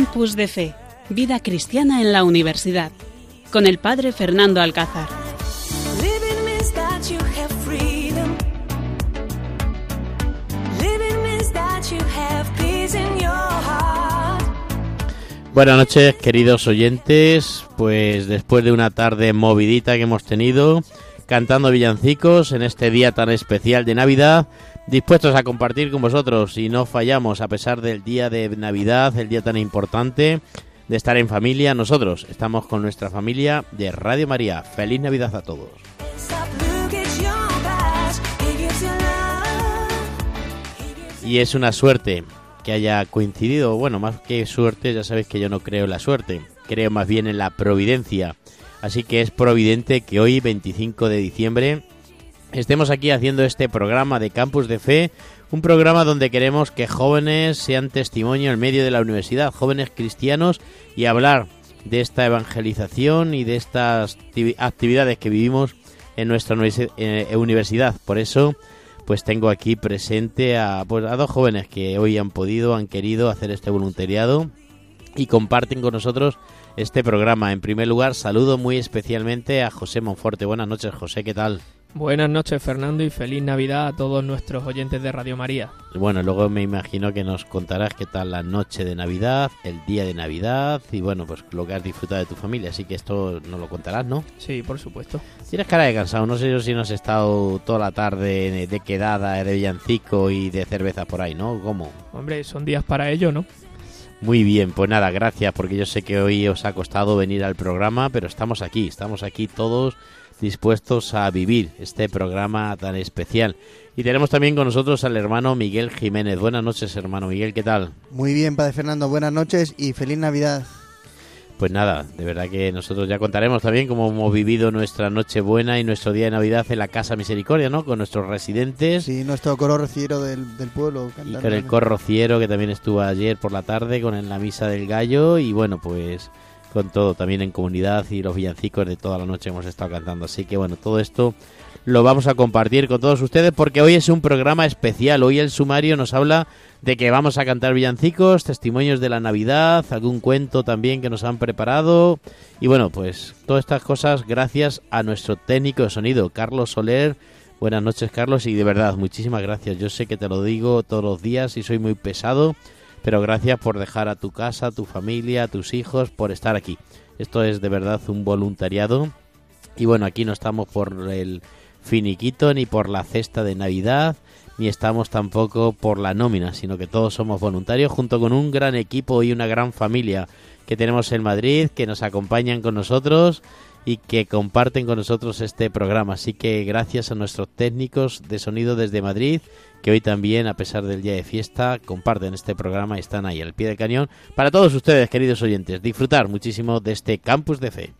Campus de Fe, Vida Cristiana en la Universidad, con el Padre Fernando Alcázar. Buenas noches, queridos oyentes. Pues después de una tarde movidita que hemos tenido, cantando villancicos en este día tan especial de Navidad, dispuestos a compartir con vosotros y no fallamos a pesar del día de Navidad, el día tan importante de estar en familia. Nosotros estamos con nuestra familia de Radio María. Feliz Navidad a todos. Y es una suerte que haya coincidido, bueno, más que suerte, ya sabéis que yo no creo en la suerte, creo más bien en la providencia. Así que es providente que hoy, 25 de diciembre, estemos aquí haciendo este programa de Campus de Fe, un programa donde queremos que jóvenes sean testimonio en medio de la universidad, jóvenes cristianos, y hablar de esta evangelización y de estas actividades que vivimos en nuestra eh, universidad. Por eso, pues tengo aquí presente a, pues, a dos jóvenes que hoy han podido, han querido hacer este voluntariado y comparten con nosotros este programa. En primer lugar, saludo muy especialmente a José Monforte. Buenas noches, José, ¿qué tal? Buenas noches Fernando y feliz Navidad a todos nuestros oyentes de Radio María. Bueno, luego me imagino que nos contarás qué tal la noche de Navidad, el día de Navidad y bueno, pues lo que has disfrutado de tu familia, así que esto nos lo contarás, ¿no? Sí, por supuesto. Tienes cara de cansado, no sé yo si no has estado toda la tarde de quedada, de villancico y de cerveza por ahí, ¿no? ¿Cómo? Hombre, son días para ello, ¿no? Muy bien, pues nada, gracias porque yo sé que hoy os ha costado venir al programa, pero estamos aquí, estamos aquí todos dispuestos a vivir este programa tan especial. Y tenemos también con nosotros al hermano Miguel Jiménez. Buenas noches, hermano Miguel, ¿qué tal? Muy bien, Padre Fernando, buenas noches y feliz Navidad. Pues nada, de verdad que nosotros ya contaremos también cómo hemos vivido nuestra noche buena y nuestro día de Navidad en la Casa Misericordia, ¿no? Con nuestros residentes. Sí, nuestro coro rociero del, pueblo. Y con el coro rociero que también estuvo ayer por la tarde con la misa del gallo. Y bueno, pues con todo, también en comunidad y los villancicos de toda la noche hemos estado cantando. Así que bueno, todo esto lo vamos a compartir con todos ustedes porque hoy es un programa especial. Hoy el sumario nos habla de que vamos a cantar villancicos, testimonios de la Navidad, algún cuento también que nos han preparado. Y bueno, pues todas estas cosas gracias a nuestro técnico de sonido, Carlos Soler. Buenas noches, Carlos, y de verdad, muchísimas gracias. Yo sé que te lo digo todos los días y soy muy pesado pero gracias por dejar a tu casa, a tu familia, a tus hijos, por estar aquí. Esto es de verdad un voluntariado. Y bueno, aquí no estamos por el finiquito ni por la cesta de Navidad, ni estamos tampoco por la nómina, sino que todos somos voluntarios junto con un gran equipo y una gran familia que tenemos en Madrid, que nos acompañan con nosotros y que comparten con nosotros este programa. Así que gracias a nuestros técnicos de sonido desde Madrid que hoy también, a pesar del día de fiesta, comparten este programa y están ahí al pie del cañón. Para todos ustedes, queridos oyentes, disfrutar muchísimo de este campus de fe.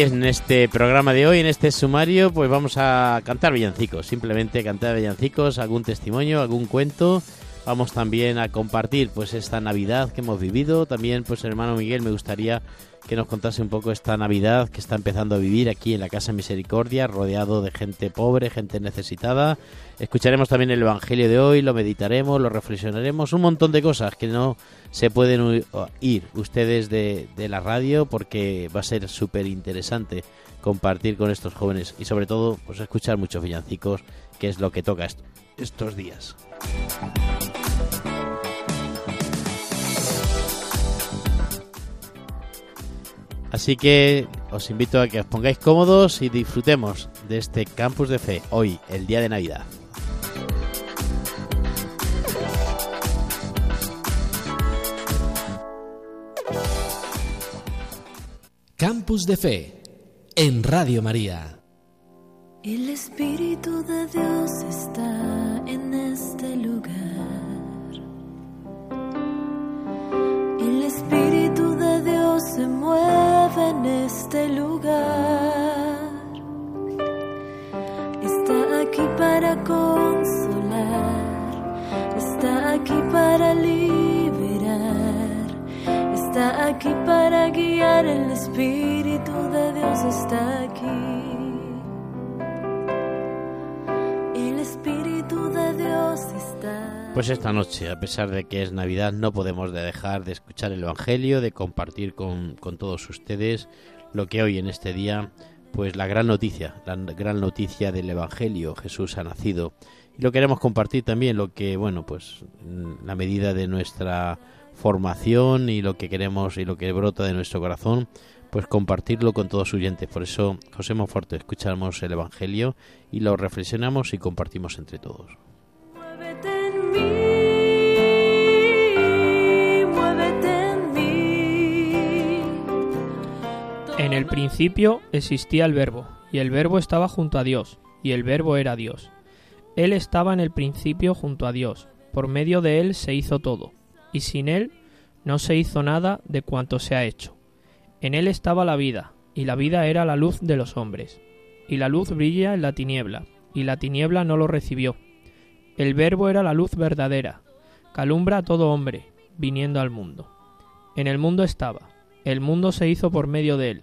En este programa de hoy, en este sumario, pues vamos a cantar villancicos, simplemente cantar villancicos, algún testimonio, algún cuento. Vamos también a compartir pues esta Navidad que hemos vivido. También pues hermano Miguel me gustaría que nos contase un poco esta Navidad que está empezando a vivir aquí en la Casa Misericordia, rodeado de gente pobre, gente necesitada. Escucharemos también el Evangelio de hoy, lo meditaremos, lo reflexionaremos, un montón de cosas que no se pueden ir ustedes de, la radio porque va a ser súper interesante compartir con estos jóvenes y sobre todo pues escuchar muchos villancicos, que es lo que toca estos días. Así que os invito a que os pongáis cómodos y disfrutemos de este campus de fe hoy, el día de Navidad. Campus de Fe en Radio María. El Espíritu de Dios está en este lugar. Está aquí para consolar. Está aquí para liberar. Está aquí para guiar. El Espíritu de Dios está aquí. Pues esta noche, a pesar de que es Navidad, no podemos de dejar de escuchar el Evangelio, de compartir con, con todos ustedes lo que hoy en este día, pues la gran noticia, la gran noticia del Evangelio, Jesús ha nacido. Y lo queremos compartir también, lo que, bueno, pues la medida de nuestra formación y lo que queremos y lo que brota de nuestro corazón, pues compartirlo con todos sus oyentes. Por eso, José Monforte, escuchamos el Evangelio y lo reflexionamos y compartimos entre todos. En el principio existía el verbo, y el verbo estaba junto a Dios, y el verbo era Dios. Él estaba en el principio junto a Dios, por medio de él se hizo todo, y sin él no se hizo nada de cuanto se ha hecho. En él estaba la vida, y la vida era la luz de los hombres. Y la luz brilla en la tiniebla, y la tiniebla no lo recibió. El verbo era la luz verdadera, que alumbra a todo hombre, viniendo al mundo. En el mundo estaba, el mundo se hizo por medio de él,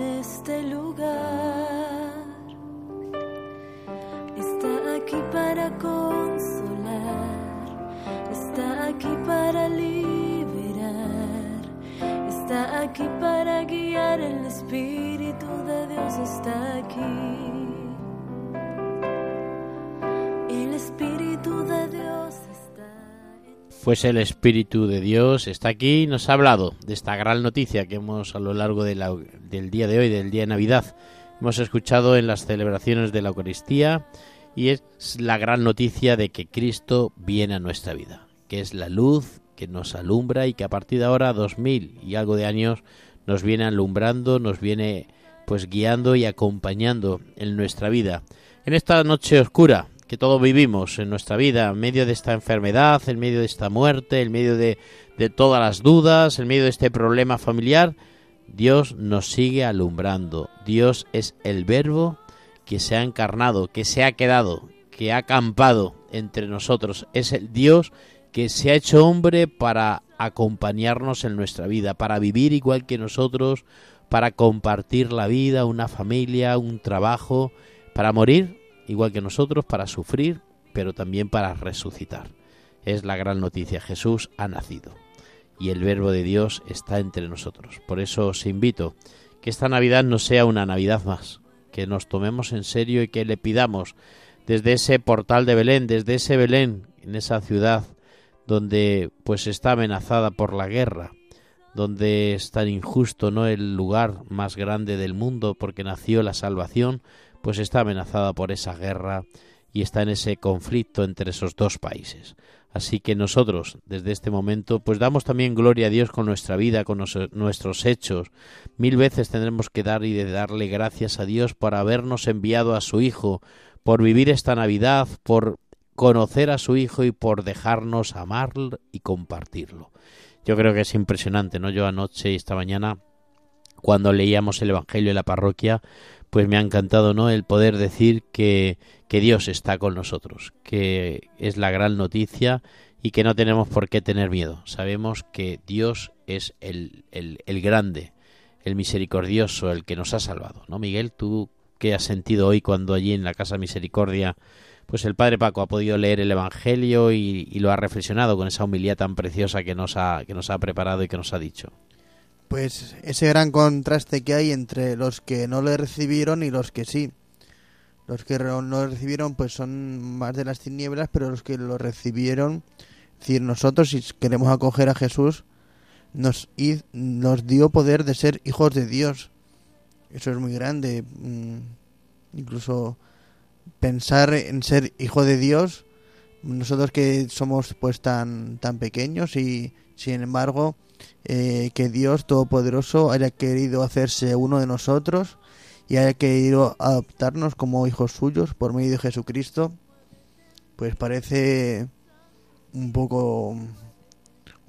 Este lugar. Está aquí para consolar. Está aquí para liberar. Está aquí para guiar. El Espíritu de Dios está aquí. El Espíritu de Dios Pues el Espíritu de Dios está aquí y nos ha hablado de esta gran noticia que hemos a lo largo de la- del día de hoy, del día de Navidad, hemos escuchado en las celebraciones de la Eucaristía y es la gran noticia de que Cristo viene a nuestra vida, que es la luz que nos alumbra y que a partir de ahora, dos mil y algo de años, nos viene alumbrando, nos viene pues guiando y acompañando en nuestra vida. En esta noche oscura que todos vivimos en nuestra vida, en medio de esta enfermedad, en medio de esta muerte, en medio de, todas las dudas, en medio de este problema familiar, Dios nos sigue alumbrando. Dios es el verbo que se ha encarnado, que se ha quedado, que ha acampado entre nosotros. Es el Dios que se ha hecho hombre para acompañarnos en nuestra vida, para vivir igual que nosotros, para compartir la vida, una familia, un trabajo, para morir igual que nosotros, para sufrir, pero también para resucitar. Es la gran noticia, Jesús ha nacido y el verbo de Dios está entre nosotros. Por eso os invito que esta Navidad no sea una Navidad más, que nos tomemos en serio y que le pidamos desde ese portal de Belén, desde ese Belén, en esa ciudad donde pues está amenazada por la guerra, donde es tan injusto, no el lugar más grande del mundo porque nació la salvación, pues está amenazada por esa guerra y está en ese conflicto entre esos dos países. Así que nosotros, desde este momento, pues damos también gloria a Dios con nuestra vida, con nuestros hechos. Mil veces tendremos que dar y de darle gracias a Dios por habernos enviado a su Hijo, por vivir esta Navidad, por conocer a su Hijo y por dejarnos amarlo y compartirlo. Yo creo que es impresionante, ¿no? Yo anoche y esta mañana, cuando leíamos el Evangelio en la parroquia, pues me ha encantado, ¿no? El poder decir que, que Dios está con nosotros, que es la gran noticia y que no tenemos por qué tener miedo. Sabemos que Dios es el, el, el grande, el misericordioso, el que nos ha salvado, ¿no? Miguel, tú qué has sentido hoy cuando allí en la Casa Misericordia, pues el Padre Paco ha podido leer el Evangelio y, y lo ha reflexionado con esa humildad tan preciosa que nos ha, que nos ha preparado y que nos ha dicho. Pues ese gran contraste que hay entre los que no le recibieron y los que sí. Los que no lo recibieron pues son más de las tinieblas, pero los que lo recibieron, es decir, nosotros si queremos acoger a Jesús, nos, nos dio poder de ser hijos de Dios. Eso es muy grande. Mm, incluso pensar en ser hijo de Dios, nosotros que somos pues tan, tan pequeños y sin embargo eh, que Dios Todopoderoso haya querido hacerse uno de nosotros y haya querido adoptarnos como hijos suyos por medio de Jesucristo, pues parece un poco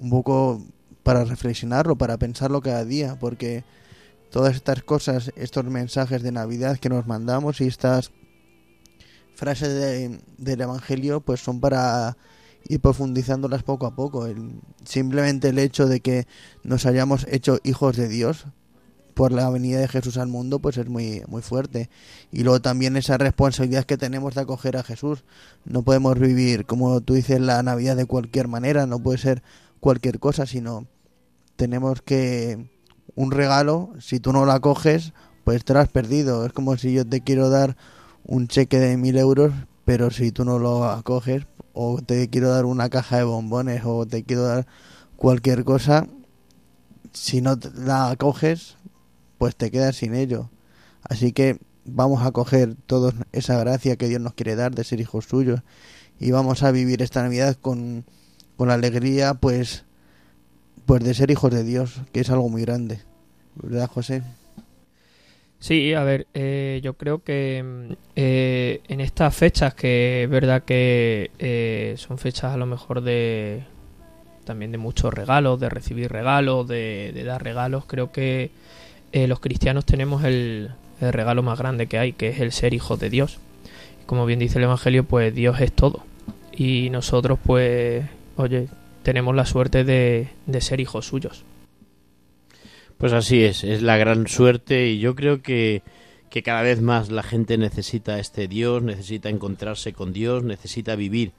un poco para reflexionarlo, para pensarlo cada día, porque todas estas cosas, estos mensajes de Navidad que nos mandamos y estas frases de- del Evangelio, pues son para ir profundizándolas poco a poco. El- simplemente el hecho de que nos hayamos hecho hijos de Dios por la venida de Jesús al mundo, pues es muy, muy fuerte. Y luego también esa responsabilidad que tenemos de acoger a Jesús. No podemos vivir, como tú dices, la Navidad de cualquier manera, no puede ser cualquier cosa, sino tenemos que un regalo, si tú no lo acoges, pues te lo has perdido. Es como si yo te quiero dar un cheque de mil euros, pero si tú no lo acoges, o te quiero dar una caja de bombones, o te quiero dar cualquier cosa, si no la acoges, pues te quedas sin ello. Así que vamos a coger toda esa gracia que Dios nos quiere dar de ser hijos suyos y vamos a vivir esta Navidad con, con la alegría, pues, pues de ser hijos de Dios, que es algo muy grande. ¿Verdad, José? Sí, a ver, eh, yo creo que mm, eh, en estas fechas, que es verdad que eh, son fechas a lo mejor de también de muchos regalos, de recibir regalos, de, dar regalos, creo que eh, los cristianos tenemos el, el regalo más grande que hay, que es el ser hijos de Dios. Y como bien dice el Evangelio, pues Dios es todo. Y nosotros, pues, oye, tenemos la suerte de ser hijos suyos. Pues así es, es la gran suerte y yo creo que, que cada vez más la gente necesita este Dios, necesita encontrarse con Dios, necesita vivir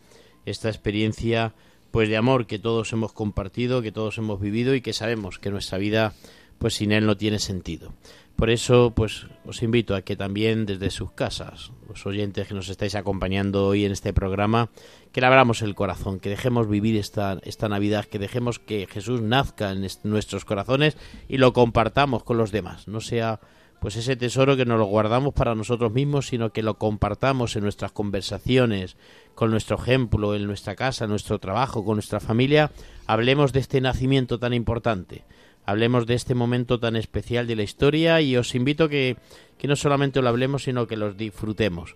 esta experiencia pues de amor que todos hemos compartido, que todos hemos vivido y que sabemos que nuestra vida pues sin él no tiene sentido. Por eso pues os invito a que también desde sus casas, los oyentes que nos estáis acompañando hoy en este programa, que le abramos el corazón, que dejemos vivir esta, esta Navidad, que dejemos que Jesús nazca en est- nuestros corazones y lo compartamos con los demás. No sea pues ese tesoro que no lo guardamos para nosotros mismos, sino que lo compartamos en nuestras conversaciones, con nuestro ejemplo, en nuestra casa, en nuestro trabajo, con nuestra familia. Hablemos de este nacimiento tan importante. Hablemos de este momento tan especial de la historia y os invito que, que no solamente lo hablemos, sino que lo disfrutemos.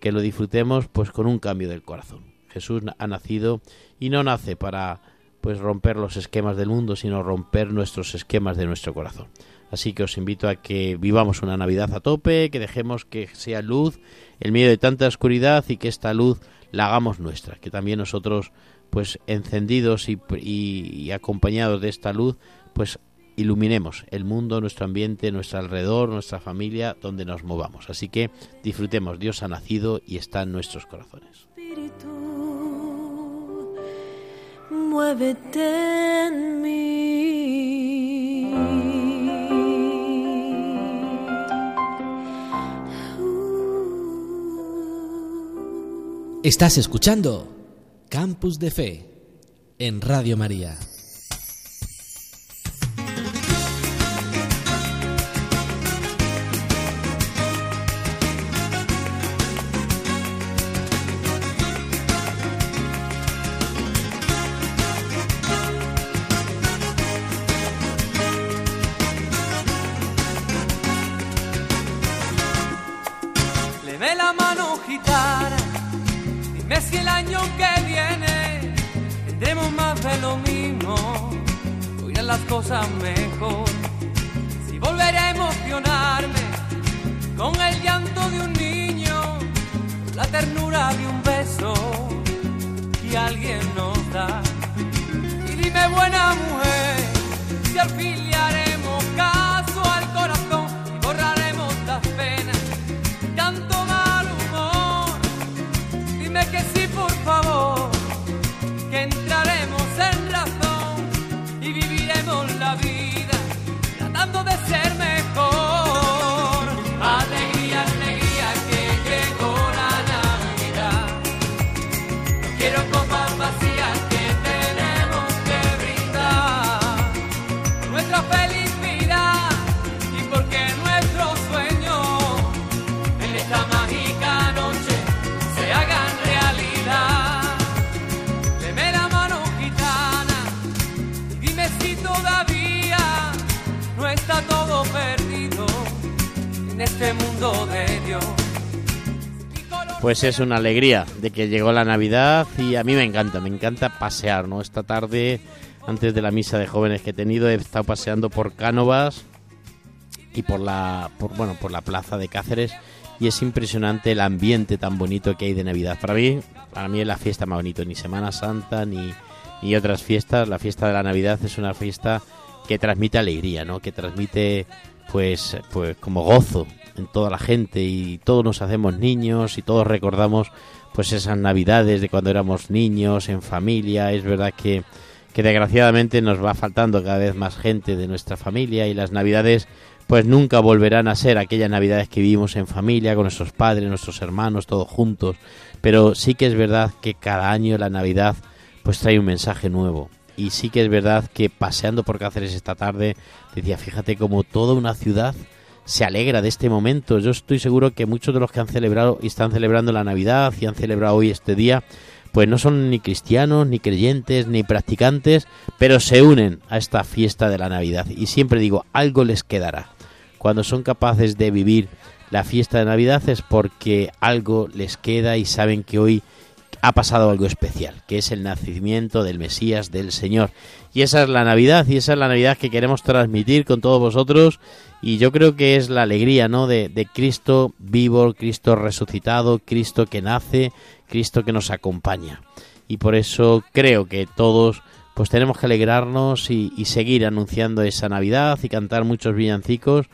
Que lo disfrutemos pues con un cambio del corazón. Jesús ha nacido y no nace para pues romper los esquemas del mundo, sino romper nuestros esquemas de nuestro corazón. Así que os invito a que vivamos una Navidad a tope, que dejemos que sea luz en medio de tanta oscuridad y que esta luz la hagamos nuestra, que también nosotros pues encendidos y, y- y acompañados de esta luz pues iluminemos el mundo, nuestro ambiente, nuestro alrededor, nuestra familia, donde nos movamos. Así que disfrutemos, Dios ha nacido y está en nuestros corazones. Espíritu, muévete en mí. Estás escuchando Campus de Fe en Radio María. Las cosas mejor. Si volveré a emocionarme con el llanto de un niño, la ternura de un beso que alguien nos da. Y dime buena mujer, si al fin Pues es una alegría de que llegó la Navidad y a mí me encanta, me encanta pasear, ¿no? Esta tarde, antes de la misa de jóvenes que he tenido, he estado paseando por Cánovas y por la, por, bueno, por la plaza de Cáceres y es impresionante el ambiente tan bonito que hay de Navidad. Para mí, para mí es la fiesta más bonita, ni Semana Santa ni, ni otras fiestas. La fiesta de la Navidad es una fiesta que transmite alegría, ¿no? Que transmite, pues, pues como gozo en toda la gente y todos nos hacemos niños y todos recordamos, pues esas Navidades de cuando éramos niños en familia. Es verdad que que desgraciadamente nos va faltando cada vez más gente de nuestra familia y las Navidades pues nunca volverán a ser aquellas navidades que vivimos en familia, con nuestros padres, nuestros hermanos, todos juntos. Pero sí que es verdad que cada año la Navidad pues trae un mensaje nuevo. Y sí que es verdad que paseando por Cáceres esta tarde, decía, fíjate como toda una ciudad se alegra de este momento. Yo estoy seguro que muchos de los que han celebrado y están celebrando la Navidad y han celebrado hoy este día, pues no son ni cristianos, ni creyentes, ni practicantes, pero se unen a esta fiesta de la Navidad. Y siempre digo, algo les quedará cuando son capaces de vivir la fiesta de Navidad es porque algo les queda y saben que hoy ha pasado algo especial, que es el nacimiento del Mesías, del Señor. Y esa es la Navidad, y esa es la Navidad que queremos transmitir con todos vosotros. Y yo creo que es la alegría, ¿no? De, Cristo vivo, Cristo resucitado, Cristo que nace, Cristo que nos acompaña. Y por eso creo que todos pues tenemos que alegrarnos y seguir anunciando esa Navidad y cantar muchos villancicos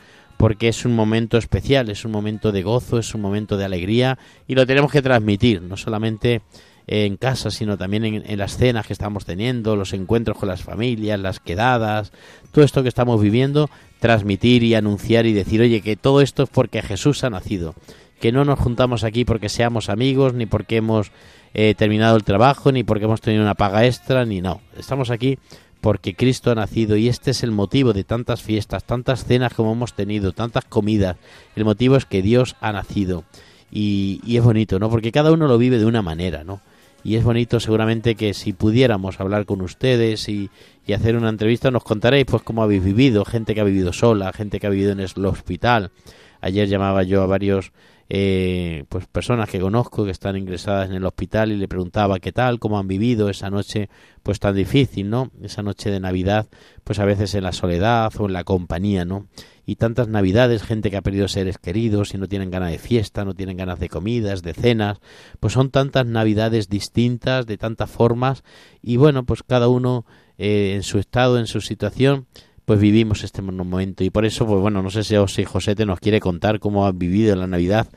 porque es un momento especial, es un momento de gozo, es un momento de alegría y lo tenemos que transmitir, no solamente en casa, sino también en, las cenas que estamos teniendo, los encuentros con las familias, las quedadas, todo esto que estamos viviendo, transmitir y anunciar y decir, oye, que todo esto es porque Jesús ha nacido, que no nos juntamos aquí porque seamos amigos, ni porque hemos eh, terminado el trabajo, ni porque hemos tenido una paga extra, ni no, estamos aquí porque Cristo ha nacido y este es el motivo de tantas fiestas, tantas cenas como hemos tenido, tantas comidas. El motivo es que Dios ha nacido y, es bonito, ¿no? Porque cada uno lo vive de una manera, ¿no? Y es bonito seguramente que si pudiéramos hablar con ustedes y, y hacer una entrevista nos contaréis pues cómo habéis vivido, gente que ha vivido sola, gente que ha vivido en el hospital. Ayer llamaba yo a varios eh, pues personas que conozco que están ingresadas en el hospital y le preguntaba qué tal, cómo han vivido esa noche pues tan difícil, ¿no? Esa noche de Navidad, pues a veces en la soledad o en la compañía, ¿no? Y tantas Navidades, gente que ha perdido seres queridos y no tienen ganas de fiesta, no tienen ganas de comidas, de cenas, pues son tantas Navidades distintas, de tantas formas y bueno, pues cada uno eh, en su estado, en su situación, pues vivimos este momento. Y por eso pues bueno no sé si, José te nos quiere contar cómo ha vivido la Navidad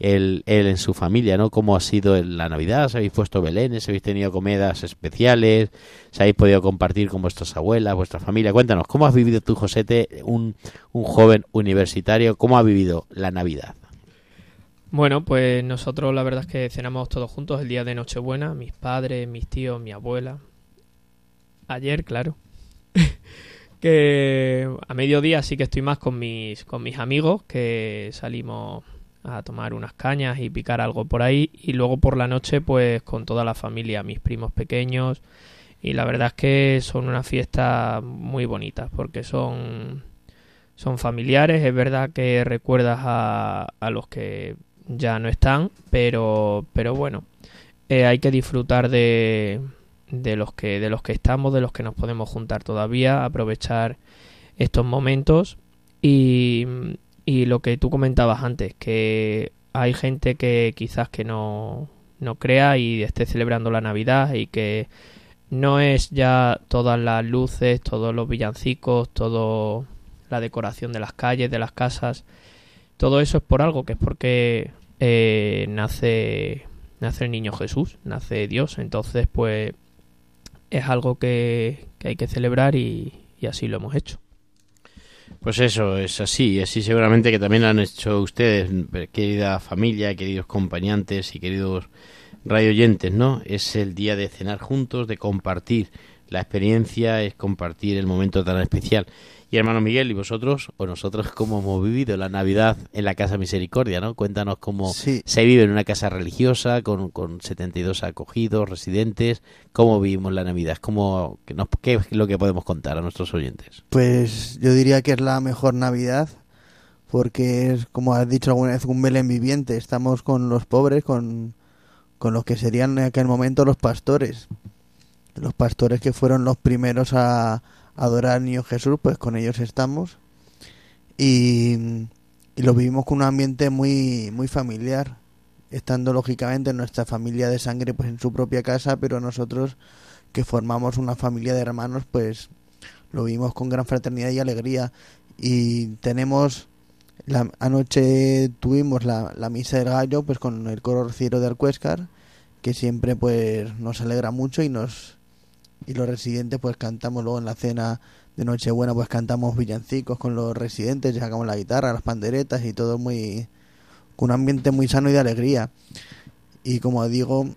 él, él en su familia no cómo ha sido la Navidad ¿Se habéis puesto belenes habéis tenido comidas especiales se habéis podido compartir con vuestras abuelas vuestra familia cuéntanos cómo has vivido tú José un, un joven universitario cómo ha vivido la Navidad bueno, pues nosotros la verdad es que cenamos todos juntos el día de Nochebuena, mis padres, mis tíos, mi abuela. Ayer, claro. que a mediodía sí que estoy más con mis, con mis amigos, que salimos a tomar unas cañas y picar algo por ahí, y luego por la noche pues con toda la familia, mis primos pequeños, y la verdad es que son una fiesta muy bonitas, porque son, son familiares, es verdad que recuerdas a, a los que ya no están, pero, pero bueno, eh, hay que disfrutar de, de los que de los que estamos, de los que nos podemos juntar todavía, aprovechar estos momentos. Y, y lo que tú comentabas antes, que hay gente que quizás que no, no crea y esté celebrando la Navidad y que no es ya todas las luces, todos los villancicos, todo la decoración de las calles, de las casas, todo eso es por algo, que es porque eh, nace nace el niño Jesús, nace Dios, entonces pues es algo que, hay que celebrar y, así lo hemos hecho. Pues eso, es así, así seguramente que también han hecho ustedes, querida familia, queridos compañantes y queridos radio oyentes, ¿no? Es el día de cenar juntos, de compartir la experiencia, es compartir el momento tan especial. Y hermano Miguel, ¿y vosotros o nosotros cómo hemos vivido la Navidad en la Casa Misericordia? ¿no? Cuéntanos cómo se vive en una casa religiosa con, con 72 acogidos, residentes, cómo vivimos la Navidad, ¿Cómo, ¿qué es lo que podemos contar a nuestros oyentes? Pues yo diría que es la mejor Navidad porque es, como has dicho alguna vez, un Belén viviente. Estamos con los pobres, con, con los que serían en aquel momento los pastores. Los pastores que fueron los primeros a adorar al niño Jesús, pues con ellos estamos. Y, y lo vivimos con un ambiente muy, muy familiar, estando lógicamente nuestra familia de sangre pues en su propia casa, pero nosotros que formamos una familia de hermanos, pues lo vivimos con gran fraternidad y alegría. Y tenemos la, anoche tuvimos la, la misa del gallo pues con el coro rociero de Alcuéscar que siempre pues nos alegra mucho y nos y los residentes pues cantamos luego en la cena de Nochebuena pues cantamos villancicos con los residentes, sacamos la guitarra, las panderetas y todo muy con un ambiente muy sano y de alegría. Y como digo,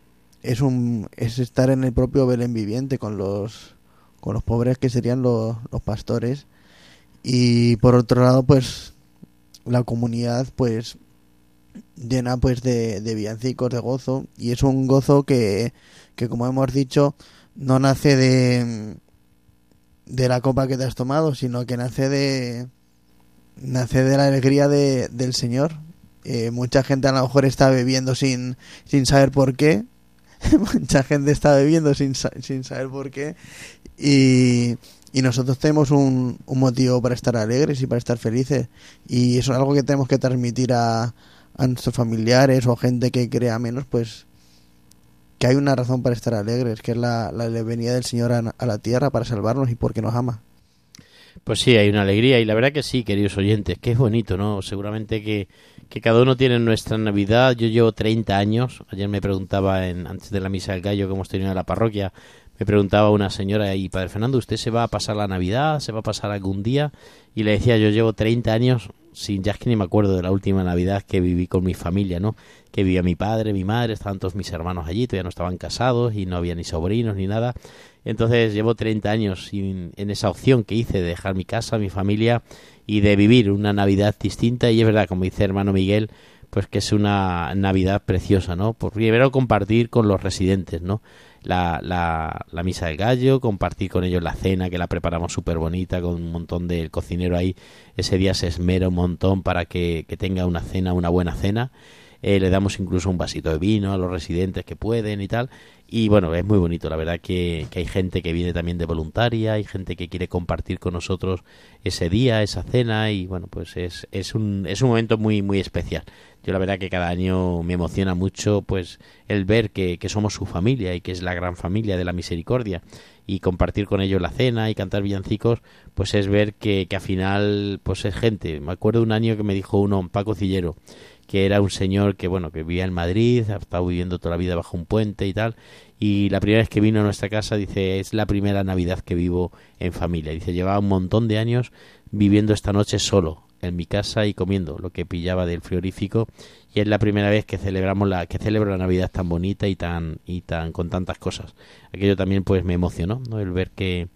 es un es estar en el propio Belén viviente con los con los pobres que serían los, los pastores y por otro lado pues la comunidad pues llena pues de, de villancicos de gozo y es un gozo que, que como hemos dicho no nace de de la copa que te has tomado sino que nace de nace de la alegría de, del señor. Eh, mucha gente a lo mejor está bebiendo sin sin saber por qué. Mucha gente está bebiendo sin, sin saber por qué. Y, y nosotros tenemos un, un motivo para estar alegres y para estar felices. Y eso es algo que tenemos que transmitir a, a nuestros familiares o gente que crea menos pues que hay una razón para estar alegres que es la, la venida del Señor a, a la tierra para salvarnos y porque nos ama Pues sí, hay una alegría y la verdad que sí, queridos oyentes, que es bonito, ¿no? Seguramente que, que cada uno tiene nuestra Navidad. Yo llevo 30 años. Ayer me preguntaba, en, antes de la misa del gallo que hemos tenido en la parroquia, me preguntaba una señora y Padre Fernando, ¿usted se va a pasar la Navidad? ¿Se va a pasar algún día? Y le decía, yo llevo 30 años sin, ya es que ni me acuerdo de la última Navidad que viví con mi familia, ¿no? Que vivía mi padre, mi madre, estaban todos mis hermanos allí, todavía no estaban casados y no había ni sobrinos ni nada. Entonces llevo 30 años sin, en esa opción que hice de dejar mi casa, mi familia y de vivir una Navidad distinta. Y es verdad, como dice hermano Miguel, pues que es una Navidad preciosa, ¿no? Por primero compartir con los residentes, ¿no? La, la, la misa del gallo, compartir con ellos la cena, que la preparamos súper bonita, con un montón del cocinero ahí. Ese día se esmera un montón para que, que tenga una cena, una buena cena. Eh, le damos incluso un vasito de vino a los residentes que pueden y tal. Y bueno, es muy bonito, la verdad que, que hay gente que viene también de voluntaria, hay gente que quiere compartir con nosotros ese día, esa cena y bueno, pues es, es, un, es un momento muy, muy especial. Yo la verdad que cada año me emociona mucho pues el ver que, que somos su familia y que es la gran familia de la misericordia y compartir con ellos la cena y cantar villancicos, pues es ver que, que al final pues es gente. Me acuerdo un año que me dijo uno, Paco Cillero, que era un señor que bueno que vivía en Madrid, ha estado viviendo toda la vida bajo un puente y tal, y la primera vez que vino a nuestra casa dice es la primera Navidad que vivo en familia. Dice llevaba un montón de años viviendo esta noche solo en mi casa y comiendo lo que pillaba del frigorífico y es la primera vez que celebramos la que celebro la Navidad tan bonita y tan y tan con tantas cosas. Aquello también pues me emocionó, ¿no? El ver que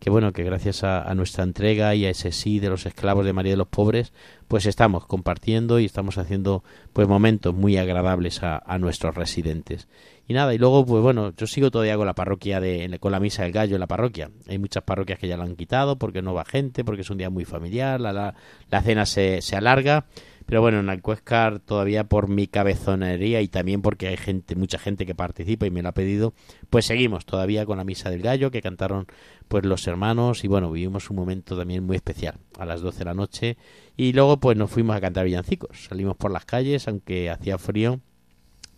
que bueno, que gracias a, a, nuestra entrega y a ese sí de los esclavos de María de los Pobres, pues estamos compartiendo y estamos haciendo pues momentos muy agradables a, nuestros residentes. Y nada, y luego, pues bueno, yo sigo todavía con la parroquia de, con la misa del gallo en la parroquia. Hay muchas parroquias que ya la han quitado porque no va gente, porque es un día muy familiar, la, la, la cena se, se alarga. Pero bueno, en Alcuéscar todavía por mi cabezonería y también porque hay gente, mucha gente que participa y me lo ha pedido, pues seguimos todavía con la misa del gallo que cantaron pues los hermanos y bueno, vivimos un momento también muy especial a las 12 de la noche y luego pues nos fuimos a cantar villancicos. Salimos por las calles, aunque hacía frío,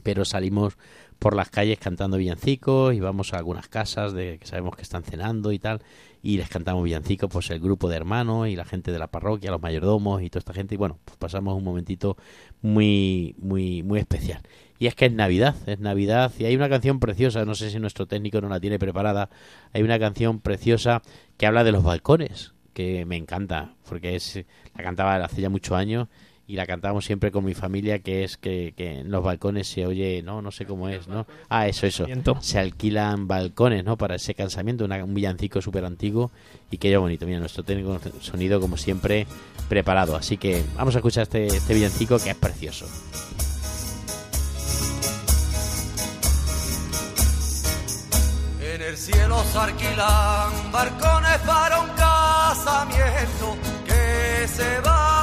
pero salimos por las calles cantando villancicos y vamos a algunas casas de que sabemos que están cenando y tal y les cantamos villancicos pues el grupo de hermanos y la gente de la parroquia los mayordomos y toda esta gente y bueno pues pasamos un momentito muy muy muy especial. Y es que es Navidad es Navidad y hay una canción preciosa no sé si nuestro técnico no la tiene preparada hay una canción preciosa que habla de los balcones que me encanta porque es la cantaba hace ya muchos años y la cantamos siempre con mi familia que es que, que, en los balcones se oye no no sé cómo es no ah eso eso. Se alquilan balcones no para ese cansamiento una, un villancico súper antiguo. Y que bonito mira nuestro técnico sonido como siempre preparado. Así que vamos a escuchar este, este villancico que es precioso. En el cielo se alquilan barcones para un casamiento que se va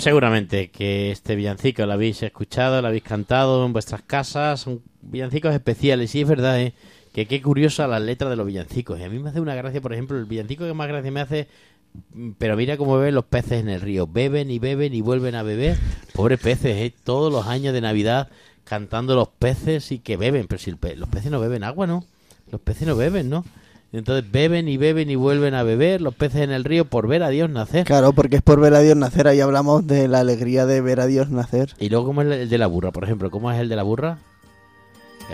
Seguramente que este villancico lo habéis escuchado, lo habéis cantado en vuestras casas, son villancicos especiales y es verdad ¿eh? que qué curiosa la letra de los villancicos. Y a mí me hace una gracia, por ejemplo, el villancico que más gracia me hace, mm, pero mira cómo beben los peces en el río, beben y beben y vuelven a beber. Pobres peces, ¿eh? todos los años de Navidad cantando los peces y que beben, pero si pe- los peces no beben agua, ¿no? Los peces no beben, ¿no? Entonces beben y beben y vuelven a beber los peces en el río por ver a Dios nacer. Claro, porque es por ver a Dios nacer. Ahí hablamos de la alegría de ver a Dios nacer. Y luego, ¿cómo es el de la burra? Por ejemplo, ¿cómo es el de la burra?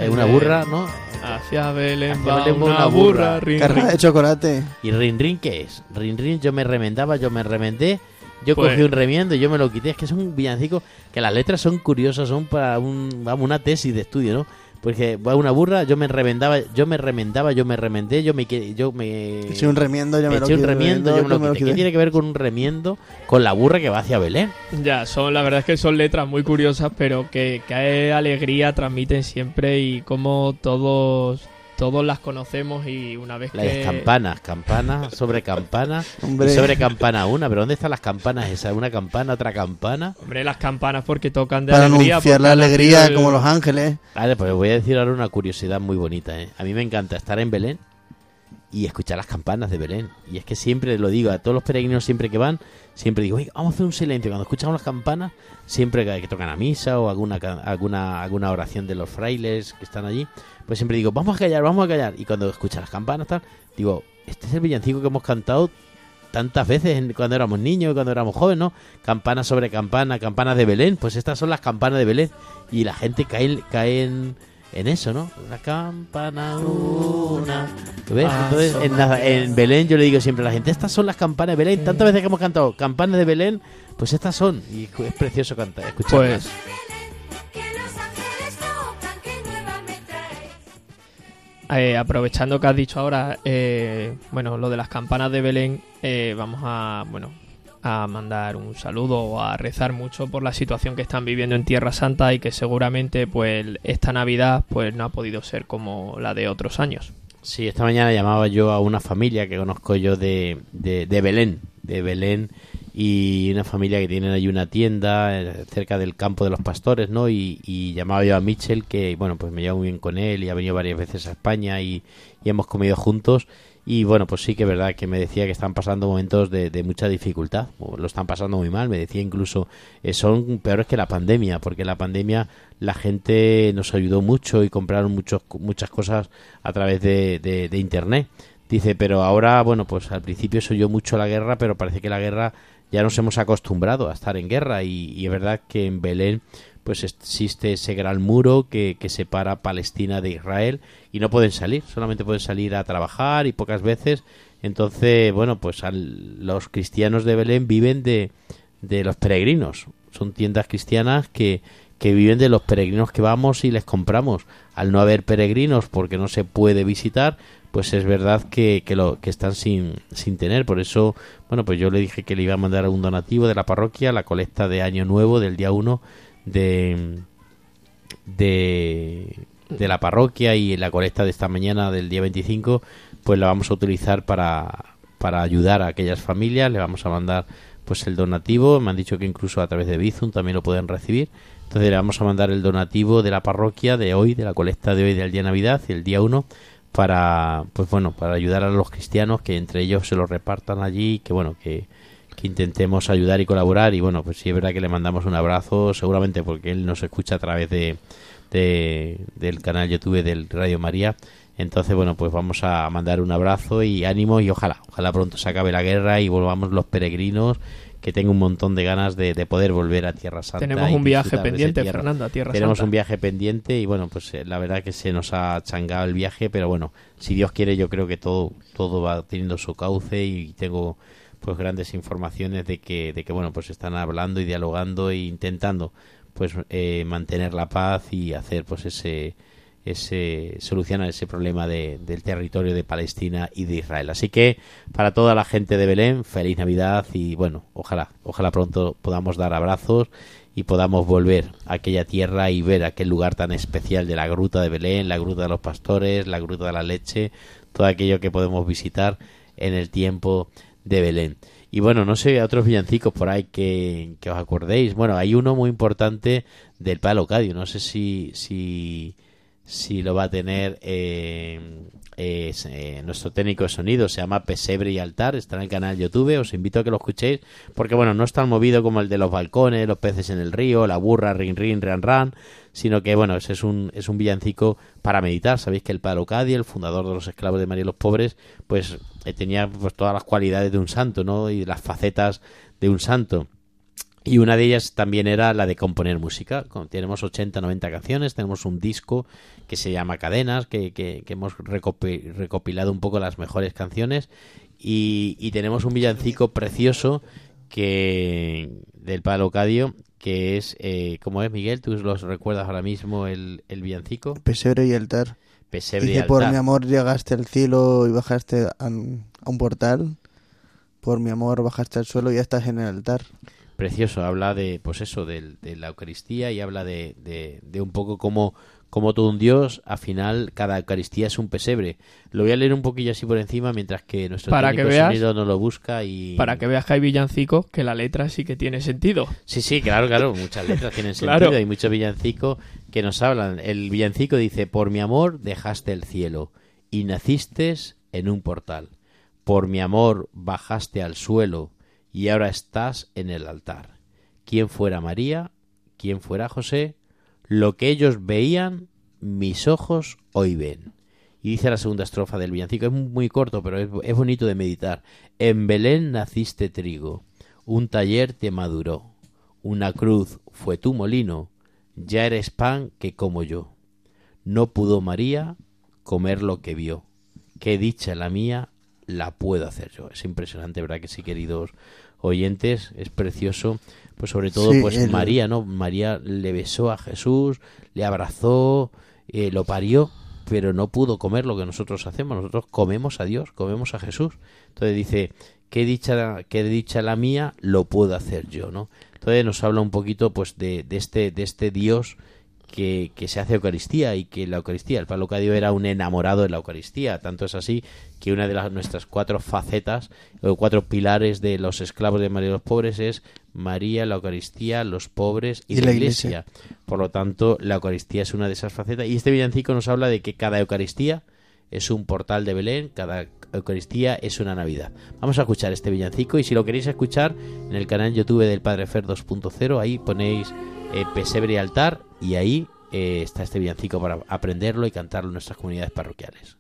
Hay una burra, ¿no? Hacia Belén Hacia va Belén va una una burra, burra. rin. de chocolate. ¿Y Rin Rin qué es? Rin Rin, yo me remendaba, yo me remendé, yo Pues- cogí un remiendo y yo me lo quité. Es que es un villancico que las letras son curiosas, son para un, vamos, una tesis de estudio, ¿no? Porque va una burra, yo me remendaba, yo me remendaba, yo me remendé, yo me, yo me Eché un remiendo, yo me lo eché un quité, remiendo, yo me lo quité. ¿Qué tiene que ver con un remiendo con la burra que va hacia Belén? Ya, son, la verdad es que son letras muy curiosas, pero que, que hay alegría transmiten siempre y como todos, todos las conocemos y una vez Las que... campanas, campana sobre campana Hombre. y sobre campana una. Pero ¿dónde están las campanas esas? Una campana, otra campana. Hombre, las campanas porque tocan de Para alegría. anunciar porque la alegría el- como los ángeles. Vale, pues voy a decir ahora una curiosidad muy bonita. ¿eh? A mí me encanta estar en Belén y escuchar las campanas de Belén. Y es que siempre lo digo a todos los peregrinos, siempre que van, siempre digo, "Oye, vamos a hacer un silencio. Cuando escuchamos las campanas, siempre que, tocan a misa o alguna, alguna, alguna oración de los frailes que están allí, pues siempre digo, vamos a callar, vamos a callar. Y cuando escuchas las campanas, tal, digo, este es el villancico que hemos cantado tantas veces cuando éramos niños, cuando éramos jóvenes, ¿no? Campana sobre campana, campanas de Belén, pues estas son las campanas de Belén y la gente cae, cae en, en eso, ¿no? La campana una. ¿Lo ves? Entonces, en, la- en Belén yo le digo siempre a la gente, estas son las campanas de Belén. Tantas veces que hemos cantado campanas de Belén, pues estas son. Y es precioso cantar, escucharlas. Pues eh, aprovechando que has dicho ahora, eh, bueno, lo de las campanas de Belén, eh, vamos a, bueno, a mandar un saludo o a rezar mucho por la situación que están viviendo en Tierra Santa y que seguramente, pues, esta Navidad, pues, no ha podido ser como la de otros años. Sí, esta mañana llamaba yo a una familia que conozco yo de, de, Belén, de Belén, y una familia que tienen ahí una tienda eh, cerca del campo de los pastores, ¿no? Y, y llamaba yo a Mitchell, que, bueno, pues me llevo muy bien con él y ha venido varias veces a España y, y hemos comido juntos. Y bueno, pues sí que es verdad que me decía que están pasando momentos de, de mucha dificultad, o lo están pasando muy mal, me decía incluso, eh, son peores que la pandemia, porque la pandemia la gente nos ayudó mucho y compraron muchos, muchas cosas a través de, de- internet. Dice, pero ahora, bueno, pues al principio se oyó mucho la guerra, pero parece que la guerra ya nos hemos acostumbrado a estar en guerra. Y es verdad que en Belén pues existe ese gran muro que, que separa Palestina de Israel y no pueden salir, solamente pueden salir a trabajar y pocas veces. Entonces, bueno, pues al- los cristianos de Belén viven de, de los peregrinos. Son tiendas cristianas que, que viven de los peregrinos que vamos y les compramos. Al no haber peregrinos porque no se puede visitar, pues es verdad que, que, lo, que están sin, sin tener. Por eso, bueno, pues yo le dije que le iba a mandar un donativo de la parroquia, la colecta de Año Nuevo del día 1 de, de, de la parroquia y la colecta de esta mañana del día 25, pues la vamos a utilizar para, para ayudar a aquellas familias. Le vamos a mandar pues el donativo. Me han dicho que incluso a través de Bizum también lo pueden recibir. Entonces le vamos a mandar el donativo de la parroquia de hoy, de la colecta de hoy del día de Navidad el día 1 para pues bueno, para ayudar a los cristianos que entre ellos se lo repartan allí, que bueno, que, que intentemos ayudar y colaborar y bueno, pues sí es verdad que le mandamos un abrazo, seguramente porque él nos escucha a través de, de- del canal YouTube del Radio María. Entonces, bueno, pues vamos a mandar un abrazo y ánimo y ojalá, ojalá pronto se acabe la guerra y volvamos los peregrinos que tengo un montón de ganas de, de poder volver a Tierra Santa. Tenemos un viaje pendiente. Fernando, a Tierra Tenemos Santa. un viaje pendiente y bueno, pues eh, la verdad que se nos ha changado el viaje, pero bueno, si Dios quiere yo creo que todo todo va teniendo su cauce y tengo pues grandes informaciones de que de que bueno, pues están hablando y dialogando e intentando pues eh, mantener la paz y hacer pues ese ese solucionar ese problema de- del territorio de Palestina y de Israel. Así que para toda la gente de Belén, feliz Navidad y bueno, ojalá, ojalá pronto podamos dar abrazos y podamos volver a aquella tierra y ver aquel lugar tan especial de la gruta de Belén, la gruta de los pastores, la gruta de la leche, todo aquello que podemos visitar en el tiempo de Belén. Y bueno, no sé, otros villancicos por ahí que, que os acordéis. Bueno, hay uno muy importante del Palo Cadio. No sé si, si, si lo va a tener eh, eh, nuestro técnico de sonido. Se llama Pesebre y Altar. Está en el canal YouTube. Os invito a que lo escuchéis. Porque bueno, no es tan movido como el de los balcones, los peces en el río, la burra, rin, rin, ran, ran. Sino que bueno, es un, es un villancico para meditar. Sabéis que el Palo Cadio, el fundador de los esclavos de María y los Pobres, pues eh, tenía pues, todas las cualidades de un santo, ¿no? Y las facetas de un santo. Y una de ellas también era la de componer música. Tenemos 80, 90 canciones, tenemos un disco que se llama Cadenas, que, que- que hemos recopi- recopilado un poco las mejores canciones. Y, y tenemos un villancico precioso que del Palo Cadio, que es, eh, ¿cómo es, Miguel? ¿Tú los recuerdas ahora mismo el, el villancico? Pesebre y altar. Pesebre y por altar. mi amor llegaste al cielo y bajaste a un, a un portal. Por mi amor bajaste al suelo y ya estás en el altar. Precioso. Habla de, pues eso, del- de, la Eucaristía y habla de, de, de un poco como, como todo un Dios, al final cada Eucaristía es un pesebre. Lo voy a leer un poquillo así por encima mientras que nuestro Para técnico que de veas- sonido no lo busca y... Para que veas que hay villancicos que la letra sí que tiene sentido. Sí, sí, claro, claro, muchas letras tienen sentido, Claro. hay muchos villancicos que nos hablan. El villancico dice, por mi amor dejaste el cielo y naciste en un portal. Por mi amor bajaste al suelo y ahora estás en el altar. ¿Quién fuera María? ¿Quién fuera José? Lo que ellos veían, mis ojos hoy ven. Y dice la segunda estrofa del villancico, es muy corto, pero es, es bonito de meditar. En Belén naciste trigo, un taller te maduró, una cruz fue tu molino, ya eres pan que como yo. No pudo María comer lo que vio. Qué dicha la mía, la puedo hacer yo. Es impresionante, ¿verdad? Que sí, queridos oyentes, es precioso. Pues sobre todo, Sí, pues el- María, ¿no? María le besó a Jesús, le abrazó, eh, lo parió, pero no pudo comer lo que nosotros hacemos. Nosotros comemos a Dios, comemos a Jesús. Entonces dice, qué dicha, qué dicha la mía, lo puedo hacer yo, ¿no? Entonces nos habla un poquito, pues, de, de este, de este Dios que, que se hace Eucaristía y que la Eucaristía, el Pablo Cadio era un enamorado de la Eucaristía. Tanto es así que una de las, nuestras cuatro facetas o cuatro pilares de los esclavos de María y los pobres es María, la Eucaristía, los pobres y, la, iglesia. Por lo tanto, la Eucaristía es una de esas facetas. Y este villancico nos habla de que cada Eucaristía es un portal de Belén, cada Eucaristía es una Navidad. Vamos a escuchar este villancico y si lo queréis escuchar en el canal YouTube del Padre Fer 2.0, ahí ponéis eh, Pesebre y Altar y ahí eh, está este villancico para aprenderlo y cantarlo en nuestras comunidades parroquiales.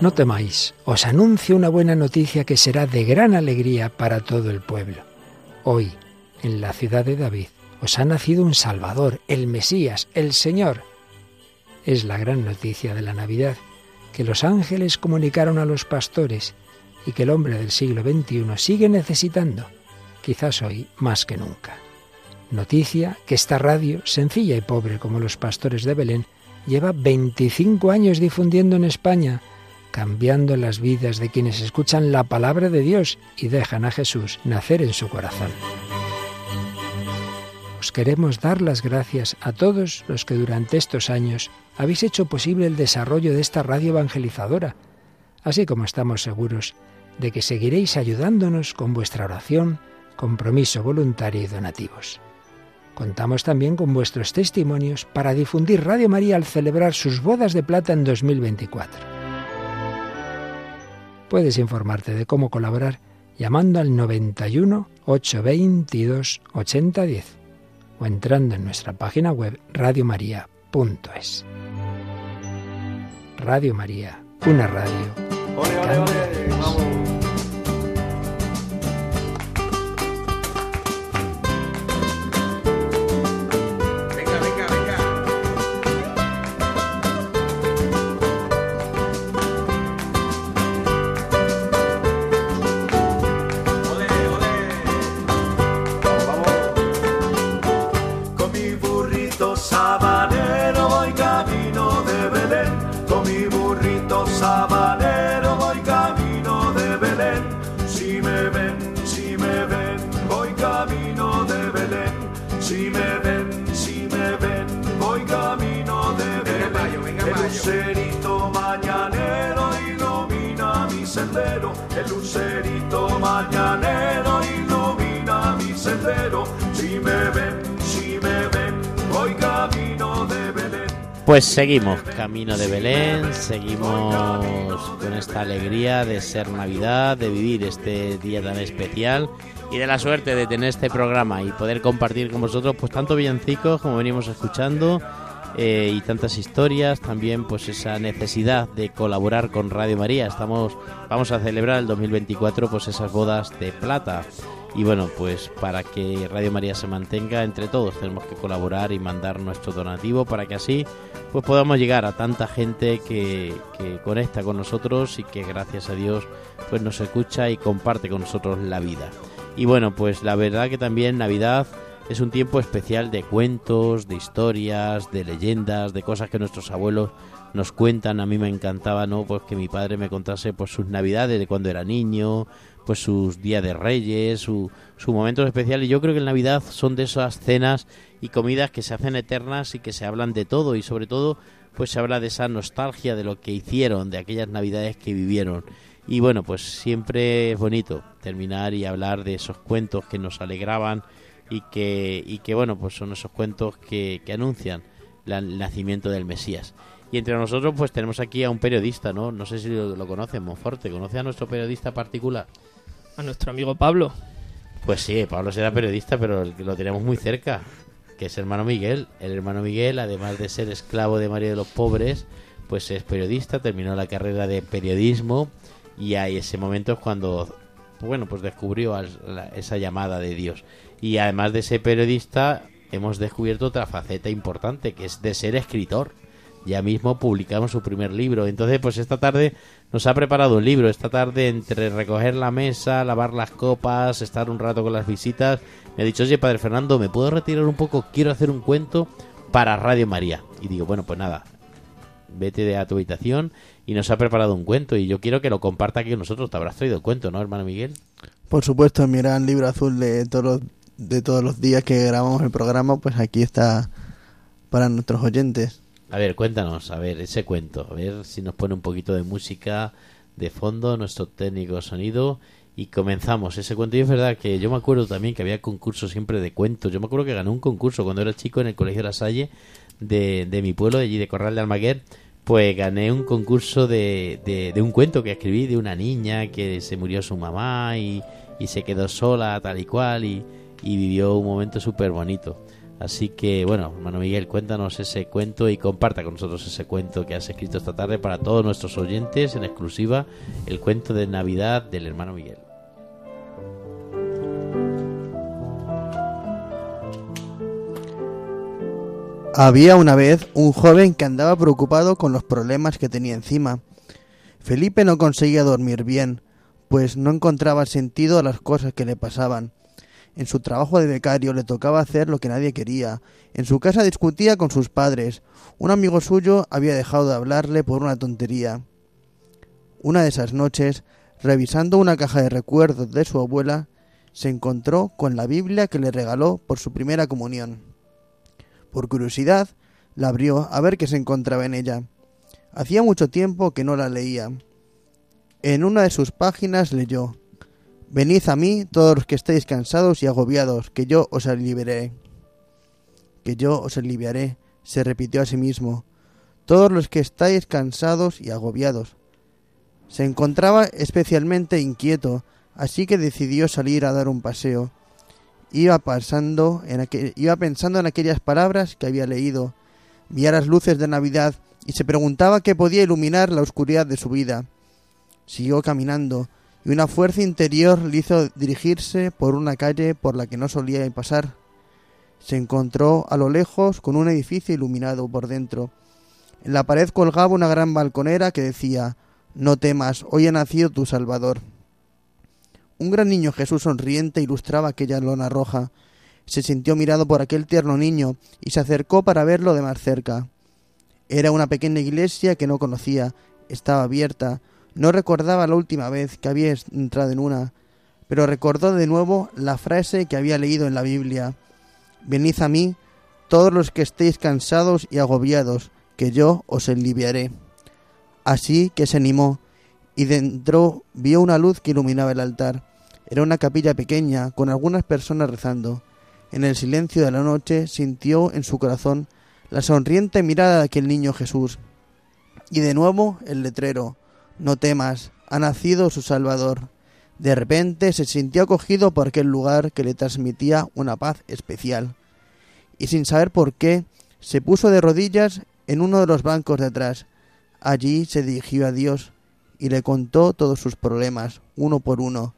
No temáis, os anuncio una buena noticia que será de gran alegría para todo el pueblo. Hoy, en la ciudad de David, os ha nacido un Salvador, el Mesías, el Señor. Es la gran noticia de la Navidad, que los ángeles comunicaron a los pastores y que el hombre del siglo XXI sigue necesitando, quizás hoy más que nunca. Noticia que esta radio, sencilla y pobre como los pastores de Belén, lleva 25 años difundiendo en España, cambiando las vidas de quienes escuchan la palabra de Dios y dejan a Jesús nacer en su corazón. Os queremos dar las gracias a todos los que durante estos años habéis hecho posible el desarrollo de esta radio evangelizadora, así como estamos seguros de que seguiréis ayudándonos con vuestra oración, compromiso voluntario y donativos. Contamos también con vuestros testimonios para difundir Radio María al celebrar sus bodas de plata en 2024. Puedes informarte de cómo colaborar llamando al 91 822 8010 o entrando en nuestra página web radiomaria.es. Radio María, una radio. Mañanero ilumina mi sendero. El lucerito mañanero ilumina mi sendero. Si me ven, si me ven, voy camino de Belén. Pues seguimos camino de Belén, seguimos con esta alegría de ser Navidad, de vivir este día tan especial y de la suerte de tener este programa y poder compartir con vosotros pues tanto villancicos como venimos escuchando eh, y tantas historias, también pues esa necesidad de colaborar con Radio María. Estamos vamos a celebrar el 2024 pues esas bodas de plata. Y bueno, pues para que Radio María se mantenga entre todos tenemos que colaborar y mandar nuestro donativo para que así pues podamos llegar a tanta gente que, que conecta con nosotros y que gracias a Dios pues nos escucha y comparte con nosotros la vida. Y bueno, pues la verdad que también Navidad es un tiempo especial de cuentos, de historias, de leyendas, de cosas que nuestros abuelos nos cuentan. A mí me encantaba, ¿no? Pues que mi padre me contase pues sus navidades de cuando era niño, pues sus días de reyes, su, su momentos especiales. Y yo creo que en Navidad son de esas cenas y comidas que se hacen eternas y que se hablan de todo y sobre todo pues se habla de esa nostalgia de lo que hicieron, de aquellas navidades que vivieron. Y bueno, pues siempre es bonito terminar y hablar de esos cuentos que nos alegraban y que, y que bueno, pues son esos cuentos que, que anuncian la- el nacimiento del Mesías. Y entre nosotros pues tenemos aquí a un periodista, ¿no? No sé si lo, lo conocen, Monforte. ¿Conoce a nuestro periodista particular? A nuestro amigo Pablo. Pues sí, Pablo será periodista, pero lo tenemos muy cerca, que es hermano Miguel. El hermano Miguel, además de ser esclavo de María de los Pobres, pues es periodista, terminó la carrera de periodismo y ahí ese momento es cuando, bueno, pues descubrió la- esa llamada de Dios. Y además de ser periodista, hemos descubierto otra faceta importante, que es de ser escritor. Ya mismo publicamos su primer libro. Entonces, pues esta tarde nos ha preparado un libro. Esta tarde, entre recoger la mesa, lavar las copas, estar un rato con las visitas, me ha dicho, oye, padre Fernando, ¿me puedo retirar un poco? Quiero hacer un cuento para Radio María. Y digo, bueno, pues nada, vete de a tu habitación y nos ha preparado un cuento. Y yo quiero que lo comparta aquí con nosotros. Te habrás traído el cuento, ¿no, hermano Miguel? Por supuesto, mi gran libro azul de todos los, de todos los días que grabamos el programa, pues aquí está para nuestros oyentes. A ver, cuéntanos, a ver, ese cuento. A ver si nos pone un poquito de música de fondo, nuestro técnico de sonido. Y comenzamos ese cuento. Y es verdad que yo me acuerdo también que había concursos siempre de cuentos. Yo me acuerdo que gané un concurso cuando era chico en el Colegio La Salle de, de mi pueblo, de allí de Corral de Almaguer. Pues gané un concurso de, de, un cuento que escribí de una niña que se murió su mamá y, y se quedó sola, tal y cual, y, y vivió un momento súper bonito. Así que, bueno, hermano Miguel, cuéntanos ese cuento y comparta con nosotros ese cuento que has escrito esta tarde para todos nuestros oyentes en exclusiva, el cuento de Navidad del hermano Miguel. Había una vez un joven que andaba preocupado con los problemas que tenía encima. Felipe no conseguía dormir bien, pues no encontraba sentido a las cosas que le pasaban. En su trabajo de becario le tocaba hacer lo que nadie quería. En su casa discutía con sus padres. Un amigo suyo había dejado de hablarle por una tontería. Una de esas noches, revisando una caja de recuerdos de su abuela, se encontró con la Biblia que le regaló por su primera comunión. Por curiosidad, la abrió a ver qué se encontraba en ella. Hacía mucho tiempo que no la leía. En una de sus páginas leyó Venid a mí todos los que estéis cansados y agobiados, que yo os aliviaré. Que yo os aliviaré, se repitió a sí mismo. Todos los que estáis cansados y agobiados. Se encontraba especialmente inquieto, así que decidió salir a dar un paseo. Iba, en iba pensando en aquellas palabras que había leído, veía las luces de Navidad y se preguntaba qué podía iluminar la oscuridad de su vida. Siguió caminando, y una fuerza interior le hizo dirigirse por una calle por la que no solía pasar. Se encontró a lo lejos con un edificio iluminado por dentro. En la pared colgaba una gran balconera que decía No temas, hoy ha nacido tu Salvador. Un gran niño Jesús sonriente ilustraba aquella lona roja. Se sintió mirado por aquel tierno niño y se acercó para verlo de más cerca. Era una pequeña iglesia que no conocía, estaba abierta, no recordaba la última vez que había entrado en una, pero recordó de nuevo la frase que había leído en la Biblia. Venid a mí, todos los que estéis cansados y agobiados, que yo os aliviaré. Así que se animó, y dentro vio una luz que iluminaba el altar. Era una capilla pequeña, con algunas personas rezando. En el silencio de la noche sintió en su corazón la sonriente mirada de aquel niño Jesús. Y de nuevo el letrero, no temas, ha nacido su Salvador. De repente se sintió acogido por aquel lugar que le transmitía una paz especial. Y sin saber por qué, se puso de rodillas en uno de los bancos de atrás. Allí se dirigió a Dios y le contó todos sus problemas, uno por uno.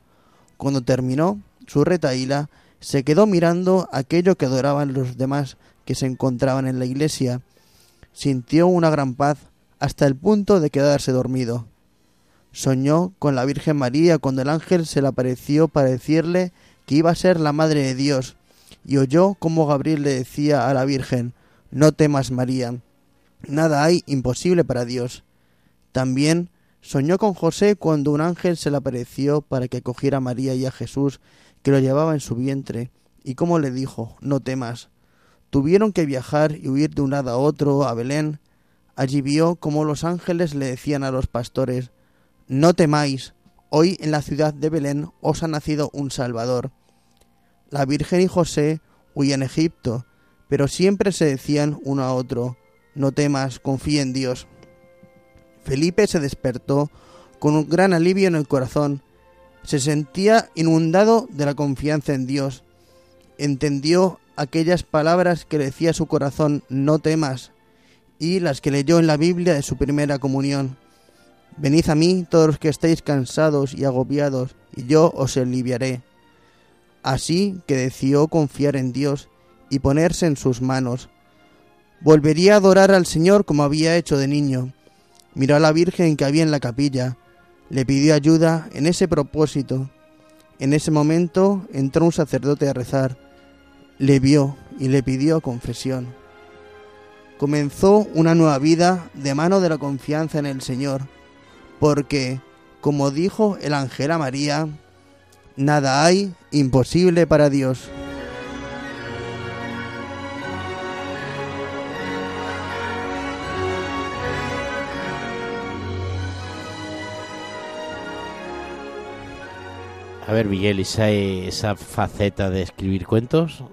Cuando terminó su retaíla, se quedó mirando aquello que adoraban los demás que se encontraban en la iglesia. Sintió una gran paz hasta el punto de quedarse dormido. Soñó con la Virgen María cuando el ángel se le apareció para decirle que iba a ser la Madre de Dios, y oyó cómo Gabriel le decía a la Virgen No temas, María, nada hay imposible para Dios. También soñó con José cuando un ángel se le apareció para que cogiera a María y a Jesús, que lo llevaba en su vientre, y cómo le dijo No temas. Tuvieron que viajar y huir de un lado a otro, a Belén. Allí vio cómo los ángeles le decían a los pastores no temáis, hoy en la ciudad de Belén os ha nacido un Salvador. La Virgen y José huían a Egipto, pero siempre se decían uno a otro, no temas, confía en Dios. Felipe se despertó con un gran alivio en el corazón. Se sentía inundado de la confianza en Dios. Entendió aquellas palabras que le decía su corazón, no temas, y las que leyó en la Biblia de su primera comunión. Venid a mí todos los que estéis cansados y agobiados, y yo os aliviaré. Así que decidió confiar en Dios y ponerse en sus manos. Volvería a adorar al Señor como había hecho de niño. Miró a la Virgen que había en la capilla, le pidió ayuda en ese propósito. En ese momento entró un sacerdote a rezar, le vio y le pidió confesión. Comenzó una nueva vida de mano de la confianza en el Señor porque, como dijo el ángel a María, nada hay imposible para Dios. A ver, Miguel, ¿esa, esa faceta de escribir cuentos?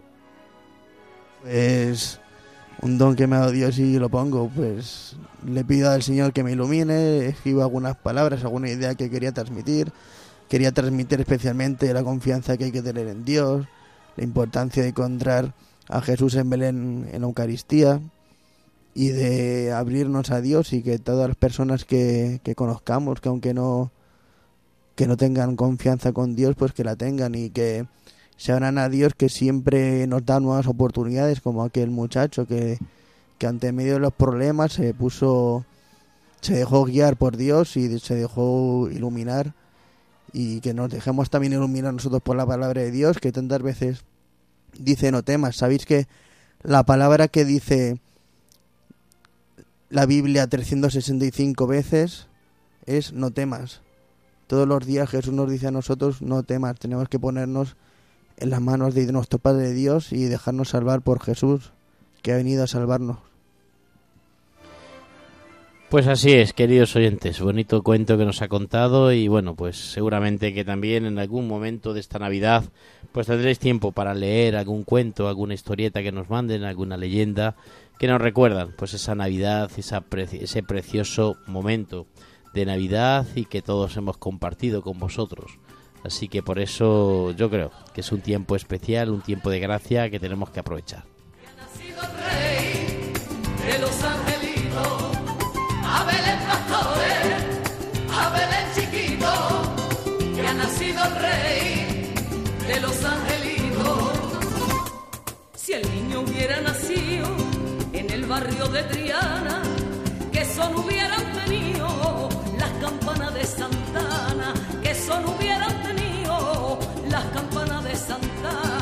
Pues un don que me ha dado Dios y lo pongo, pues le pido al Señor que me ilumine, escribo algunas palabras, alguna idea que quería transmitir. Quería transmitir especialmente la confianza que hay que tener en Dios, la importancia de encontrar a Jesús en Belén en la Eucaristía y de abrirnos a Dios y que todas las personas que, que conozcamos, que aunque no que no tengan confianza con Dios, pues que la tengan y que se abran a Dios que siempre nos da nuevas oportunidades, como aquel muchacho que, que ante medio de los problemas se puso, se dejó guiar por Dios y se dejó iluminar y que nos dejemos también iluminar nosotros por la palabra de Dios, que tantas veces dice no temas. Sabéis que la palabra que dice la Biblia 365 veces es no temas. Todos los días Jesús nos dice a nosotros no temas, tenemos que ponernos en las manos de nuestro Padre Dios y dejarnos salvar por Jesús, que ha venido a salvarnos. Pues así es, queridos oyentes, bonito cuento que nos ha contado y bueno, pues seguramente que también en algún momento de esta Navidad pues tendréis tiempo para leer algún cuento, alguna historieta que nos manden, alguna leyenda que nos recuerdan pues esa Navidad, esa ese precioso momento de Navidad y que todos hemos compartido con vosotros. Así que por eso yo creo que es un tiempo especial, un tiempo de gracia que tenemos que aprovechar. Si el niño hubiera nacido en el barrio de Triana, que son hubieran campanas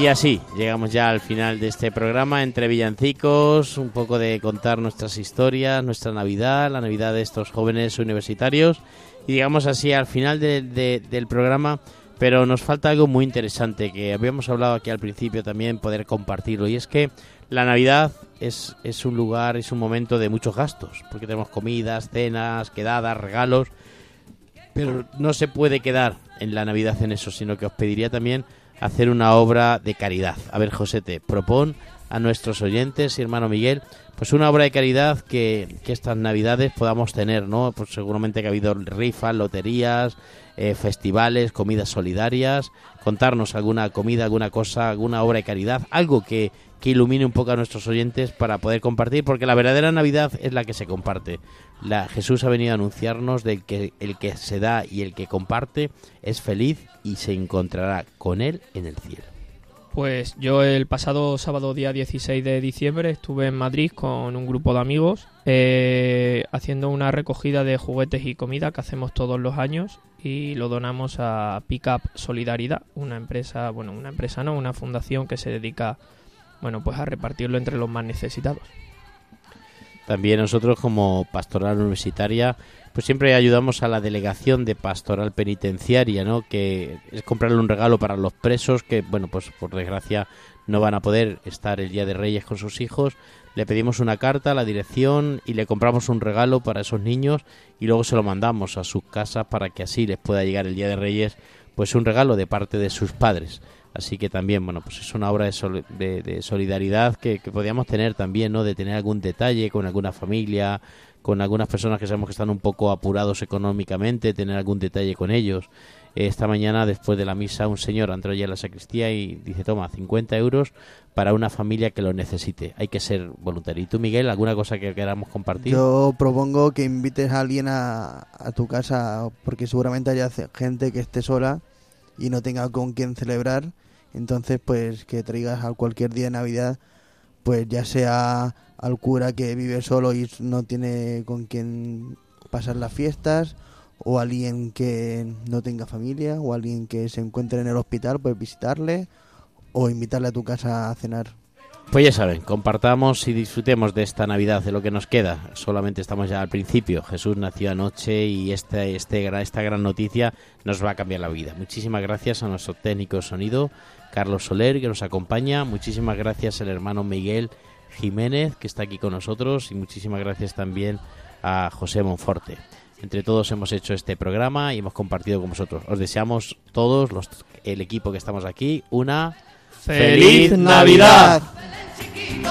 Y así llegamos ya al final de este programa entre villancicos, un poco de contar nuestras historias, nuestra Navidad, la Navidad de estos jóvenes universitarios. Y llegamos así al final de- de- del programa, pero nos falta algo muy interesante que habíamos hablado aquí al principio también, poder compartirlo. Y es que la Navidad es, es un lugar, es un momento de muchos gastos, porque tenemos comidas, cenas, quedadas, regalos. Pero no se puede quedar en la Navidad en eso, sino que os pediría también hacer una obra de caridad. A ver, José, te propon a nuestros oyentes y hermano Miguel, pues una obra de caridad que, estas Navidades podamos tener, ¿no? Pues seguramente que ha habido rifas, loterías, eh, festivales, comidas solidarias, contarnos alguna comida, alguna cosa, alguna obra de caridad, algo que, que ilumine un poco a nuestros oyentes para poder compartir, porque la verdadera Navidad es la que se comparte. La, Jesús ha venido a anunciarnos de que el que se da y el que comparte es feliz y se encontrará con él en el cielo. Pues yo el pasado sábado día 16 de diciembre estuve en Madrid con un grupo de amigos eh, haciendo una recogida de juguetes y comida que hacemos todos los años y lo donamos a Pickup Solidaridad, una empresa, bueno, una empresa no, una fundación que se dedica, bueno, pues a repartirlo entre los más necesitados. También nosotros como pastoral universitaria pues siempre ayudamos a la delegación de pastoral penitenciaria, ¿no? Que es comprarle un regalo para los presos que, bueno, pues por desgracia no van a poder estar el Día de Reyes con sus hijos. Le pedimos una carta a la dirección y le compramos un regalo para esos niños y luego se lo mandamos a sus casas para que así les pueda llegar el Día de Reyes pues un regalo de parte de sus padres. Así que también, bueno, pues es una obra de, sol- de- de solidaridad que, que podríamos tener también, ¿no? De tener algún detalle con alguna familia, con algunas personas que sabemos que están un poco apurados económicamente, tener algún detalle con ellos. Esta mañana, después de la misa, un señor entró ya a la sacristía y dice, toma, 50 euros para una familia que lo necesite. Hay que ser voluntario. ¿Y tú, Miguel, alguna cosa que queramos compartir? Yo propongo que invites a alguien a, a tu casa, porque seguramente haya gente que esté sola y no tenga con quién celebrar. Entonces, pues que traigas a cualquier día de Navidad, pues ya sea al cura que vive solo y no tiene con quién pasar las fiestas, o alguien que no tenga familia, o alguien que se encuentre en el hospital, pues visitarle, o invitarle a tu casa a cenar. Pues ya saben, compartamos y disfrutemos de esta Navidad, de lo que nos queda. Solamente estamos ya al principio. Jesús nació anoche y este, gra- esta gran noticia nos va a cambiar la vida. Muchísimas gracias a nuestro técnico sonido, Carlos Soler, que nos acompaña. Muchísimas gracias al hermano Miguel Jiménez, que está aquí con nosotros. Y muchísimas gracias también a José Monforte. entre todos hemos hecho este programa y hemos compartido con vosotros. Os deseamos todos, los, el equipo que estamos aquí, una ¡Feliz Navidad! chiquito,